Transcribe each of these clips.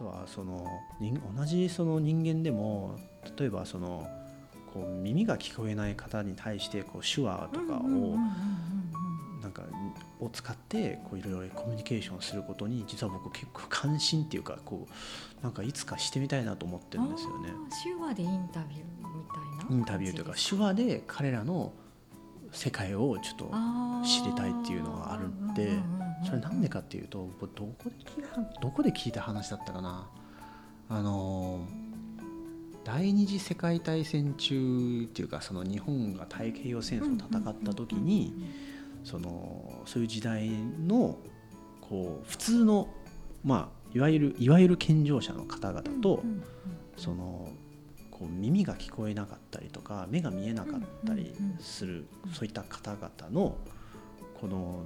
とはその人同じその人間でも例えばそのこう耳が聞こえない方に対してこう手話とかをなんかを使ってこういろいろコミュニケーションすることに実は僕結構関心っていうかこうなんかいつかしてみたいなと思ってるんですよね。手話でインタビューみたいなインタビューというか手話で彼らの世界をちょっと知りたいっていうのがあるんでそれなんでかっていうとどこで聞いたどこで聞いた話だったかな。あの第二次世界大戦中っていうかその日本が太平洋戦争を戦った時にそのそういう時代のこう普通のまあいわゆるいわゆる健常者の方々とそのこう耳が聞こえなかったりとか目が見えなかったりするそういった方々のこの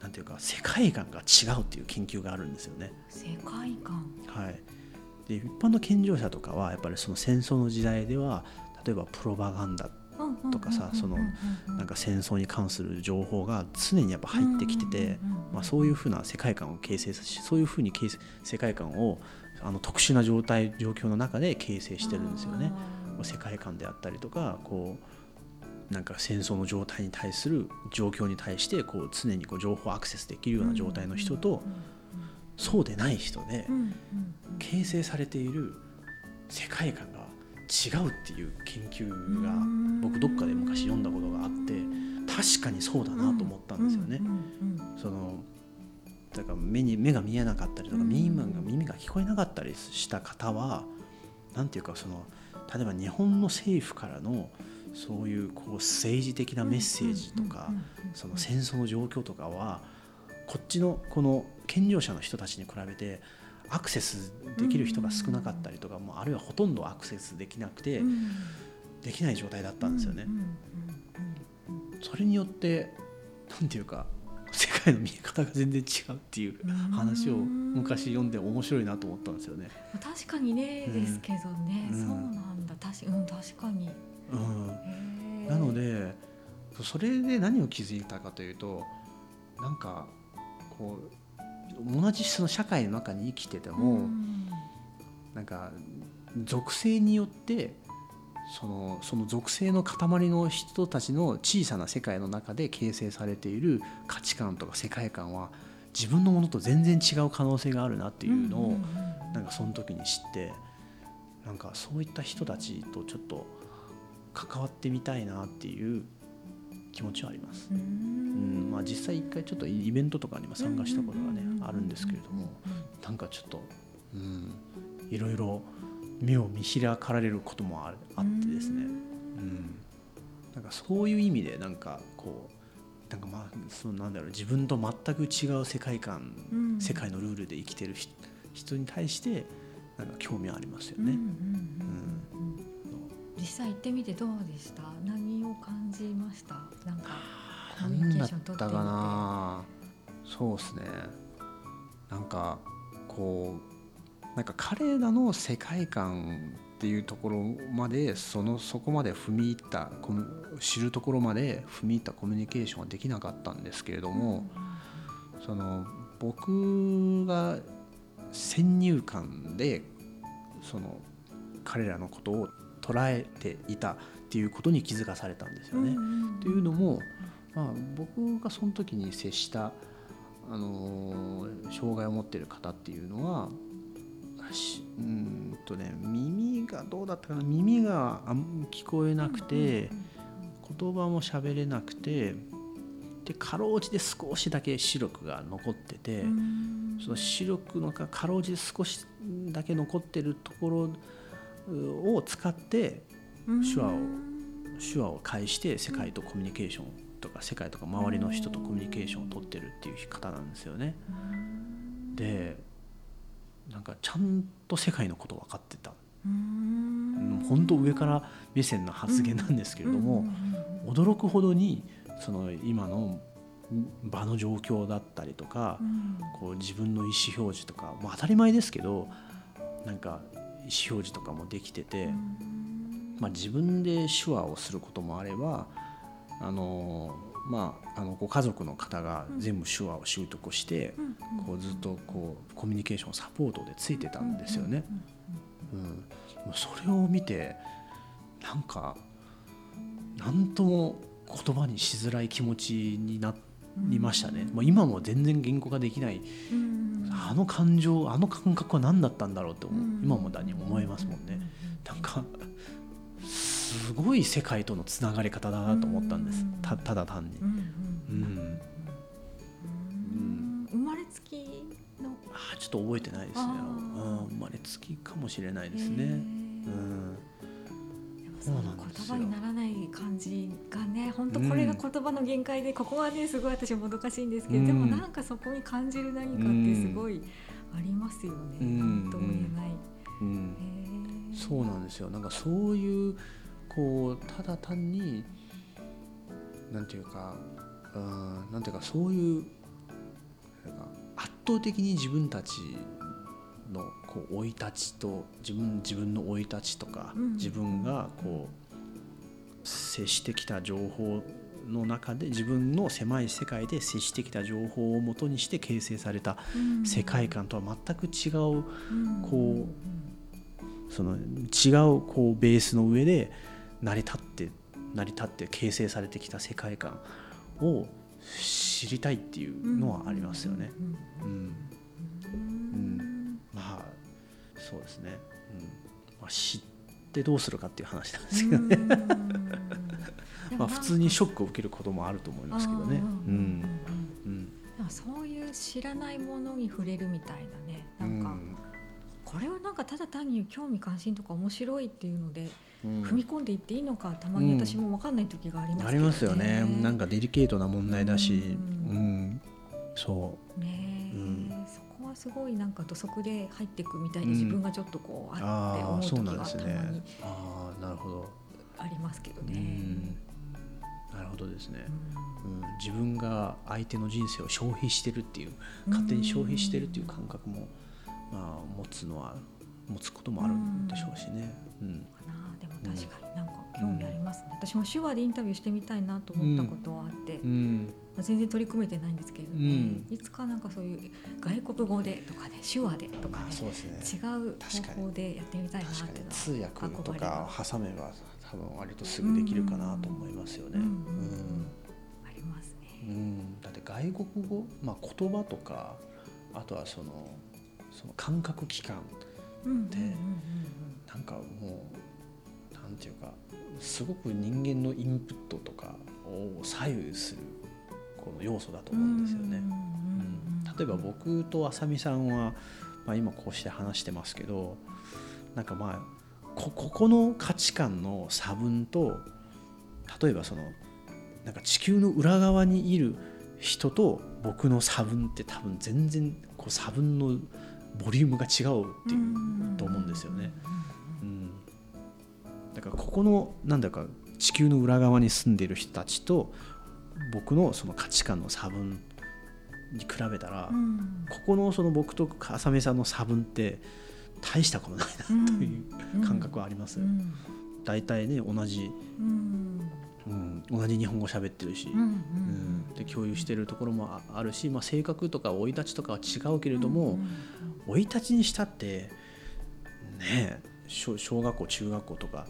なんていうか世界観が違うっていう研究があるんですよね。世界観。はい。で一般の健常者とかはやっぱりその戦争の時代では例えばプロパガンダとかさそのなんか戦争に関する情報が常にやっぱ入ってきてて、まあ、そういうふうな世界観を形成させそういうふうに世界観をあの特殊な状態状況の中で形成してるんですよね。世界観であったりとかこうなんか戦争の状態に対する状況に対してこう常にこう情報アクセスできるような状態の人とそうでない人で形成されている世界観が違うっていう研究が僕どっかで昔読んだことがあって確かにそうだなと思ったんですよね。そのだから目に目が見えなかったりとか耳が耳が聞こえなかったりした方は何ていうかその例えば日本の政府からのそういうこう政治的なメッセージとかその戦争の状況とかはこっちのこの健常者の人たちに比べてアクセスできる人が少なかったりとか、もあるいはほとんどアクセスできなくて、できない状態だったんですよね。それによって何ていうか世界の見え方が全然違うっていう話を昔読んで面白いなと思ったんですよね。確かにね、うん、ですけどね、うん、そうなんだ。確,、うん、確かに。うん、なのでそれで何を気づいたかというとなんかこう同じその社会の中に生きてても、うん、なんか属性によってそのその属性の塊の人たちの小さな世界の中で形成されている価値観とか世界観は自分のものと全然違う可能性があるなっていうのをなんかその時に知ってなんかそういった人たちとちょっと関わってみたいなっていう気持ちはあります。うん。まあ、実際一回ちょっとイベントとかにも参加したことがねあるんですけれどもなんかちょっと、うん、いろいろ目を見開かれることもああってですね、うん、なんかそういう意味でなんかこうなんかまあそのなんだろう自分と全く違う世界観、うん、世界のルールで生きてる人に対してなんか興味ありますよね。うん実際行ってみてどうでした？何を感じました？なんかコミュニケーション取ってみて。な？そうですね。なんかこうなんか彼らの世界観っていうところまでそのそこまで踏み入った知るところまで踏み入ったコミュニケーションはできなかったんですけれども、うん、その僕が先入観でその彼らのことを捉えていたっていうことに気づかされたんですよね。というのも、まあ、僕がその時に接したあの障害を持っている方っていうのはうんとね耳がどうだったかな？耳が聞こえなくて言葉も喋れなくてでかろうじて少しだけ視力が残っててその視力のかろうじて少しだけ残ってるところを使って手話を手話を介して世界とコミュニケーションとか世界とか周りの人とコミュニケーションを取ってるっていう方なんですよね。でなんかちゃんと世界のこと分かってた。本当上から目線の発言なんですけれども驚くほどにその今の場の状況だったりとか、こう自分の意思表示とか、まあ、当たり前ですけどなんか意思表示とかもできてて、まあ、自分で手話をすることもあればあのまあ、あのご家族の方が全部手話を習得して、こうずっとこうコミュニケーションサポートでついてたんですよね。うん、それを見てなんか何とも言葉にしづらい気持ちになりましたね、まあ、今も全然言語化できない、あの感情あの感覚は何だったんだろうと思う、今もだに思いますもんね。なんかすごい世界とのつながり方だなと思ったんです。たただ単に。うん生まれつきの？あちょっと覚えてないですね、うん、生まれつきかもしれないですね。うんその言葉にならない感じがね本当これが言葉の限界で、ここはねすごい私もどかしいんですけど、でもなんかそこに感じる何かってすごいありますよね、何とも言えない。うん。そうなんですよ。なんかそういうこうただ単になんていうかうんなんていうかそういう圧倒的に自分たちのこう生い立ちと自分自分の生い立ちとか、うん、自分がこう接してきた情報の中で自分の狭い世界で接してきた情報をもとにして形成された世界観とは全く違うこうその違うこうベースの上で成り立って成り立って形成されてきた世界観を知りたいっていうのはありますよね。うんそうですね、うん。まあ、知ってどうするかっていう話なんですけどね。まあ普通にショックを受けることもあると思いますけどね。うんうん、そういう知らないものに触れるみたいなね。なんか、これはなんかただ単に興味関心とか面白いっていうので、踏み込んでいっていいのかたまに私も分かんない時があります、ね、ありますよね。なんかデリケートな問題だし、うん。そう。ね、はすごいなんか土足で入っていくみたいに自分がちょっとこうあって思う時がたまにあなるほど。ありますけどね。なるほどですね、うん、自分が相手の人生を消費してるっていう勝手に消費してるっていう感覚も、まあ、持つのは持つこともあるんでしょうしね。うん、でも確かになんか興味ありますね、うん、私も手話でインタビューしてみたいなと思ったことはあって、全然取り組めてないんですけれども、ね、いつかなんかそういう外国語でとかね手話でとかね、ね、違う方法でやってみたいなって通訳とか挟めば多分割とすぐできるかなと思いますよね。ありますね、うん、だって外国語、まあ、言葉とかあとはそのその感覚器官ってなんかもうなんていうかすごく人間のインプットとかを左右するこの要素だと思うんですよね。うん、例えば僕とあさみさんは、まあ、今こうして話してますけどなんかまあここの価値観の差分と例えばそのなんか地球の裏側にいる人と僕の差分って多分全然こう差分のボリュームが違うっていうと思うんですよね。うん、だからここのなんだか地球の裏側に住んでいる人たちと僕のその価値観の差分に比べたら、うん、ここのその僕と浅見さんの差分って大したことないなという感覚はあります。大体ね同じ、うん。うん、同じ日本語喋ってるし、うん、うん、で共有してるところもあるし、まあ、性格とか生い立ちとかは違うけれども生、い立ちにしたってね小小学校中学校とか、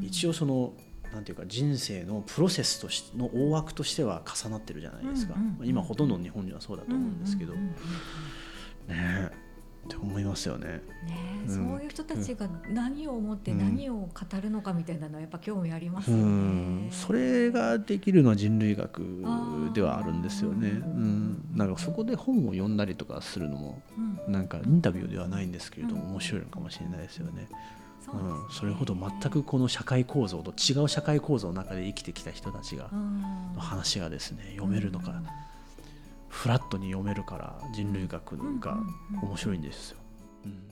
一応そのなんていうか人生のプロセスとしの大枠としては重なってるじゃないですか、今ほとんどの日本人はそうだと思うんですけど、ねって思いますよね。ね、うん、そういう人たちが何を思って何を語るのかみたいなのはやっぱ興味ありますよね。うん、それができるのは人類学ではあるんですよね。うん、なんかそこで本を読んだりとかするのも、なんかインタビューではないんですけれども面白いのかもしれないですよね。うん、それほど全くこの社会構造と違う社会構造の中で生きてきた人たちがの話がですね読めるのか、フラットに読めるから人類学が面白いんですよ。うん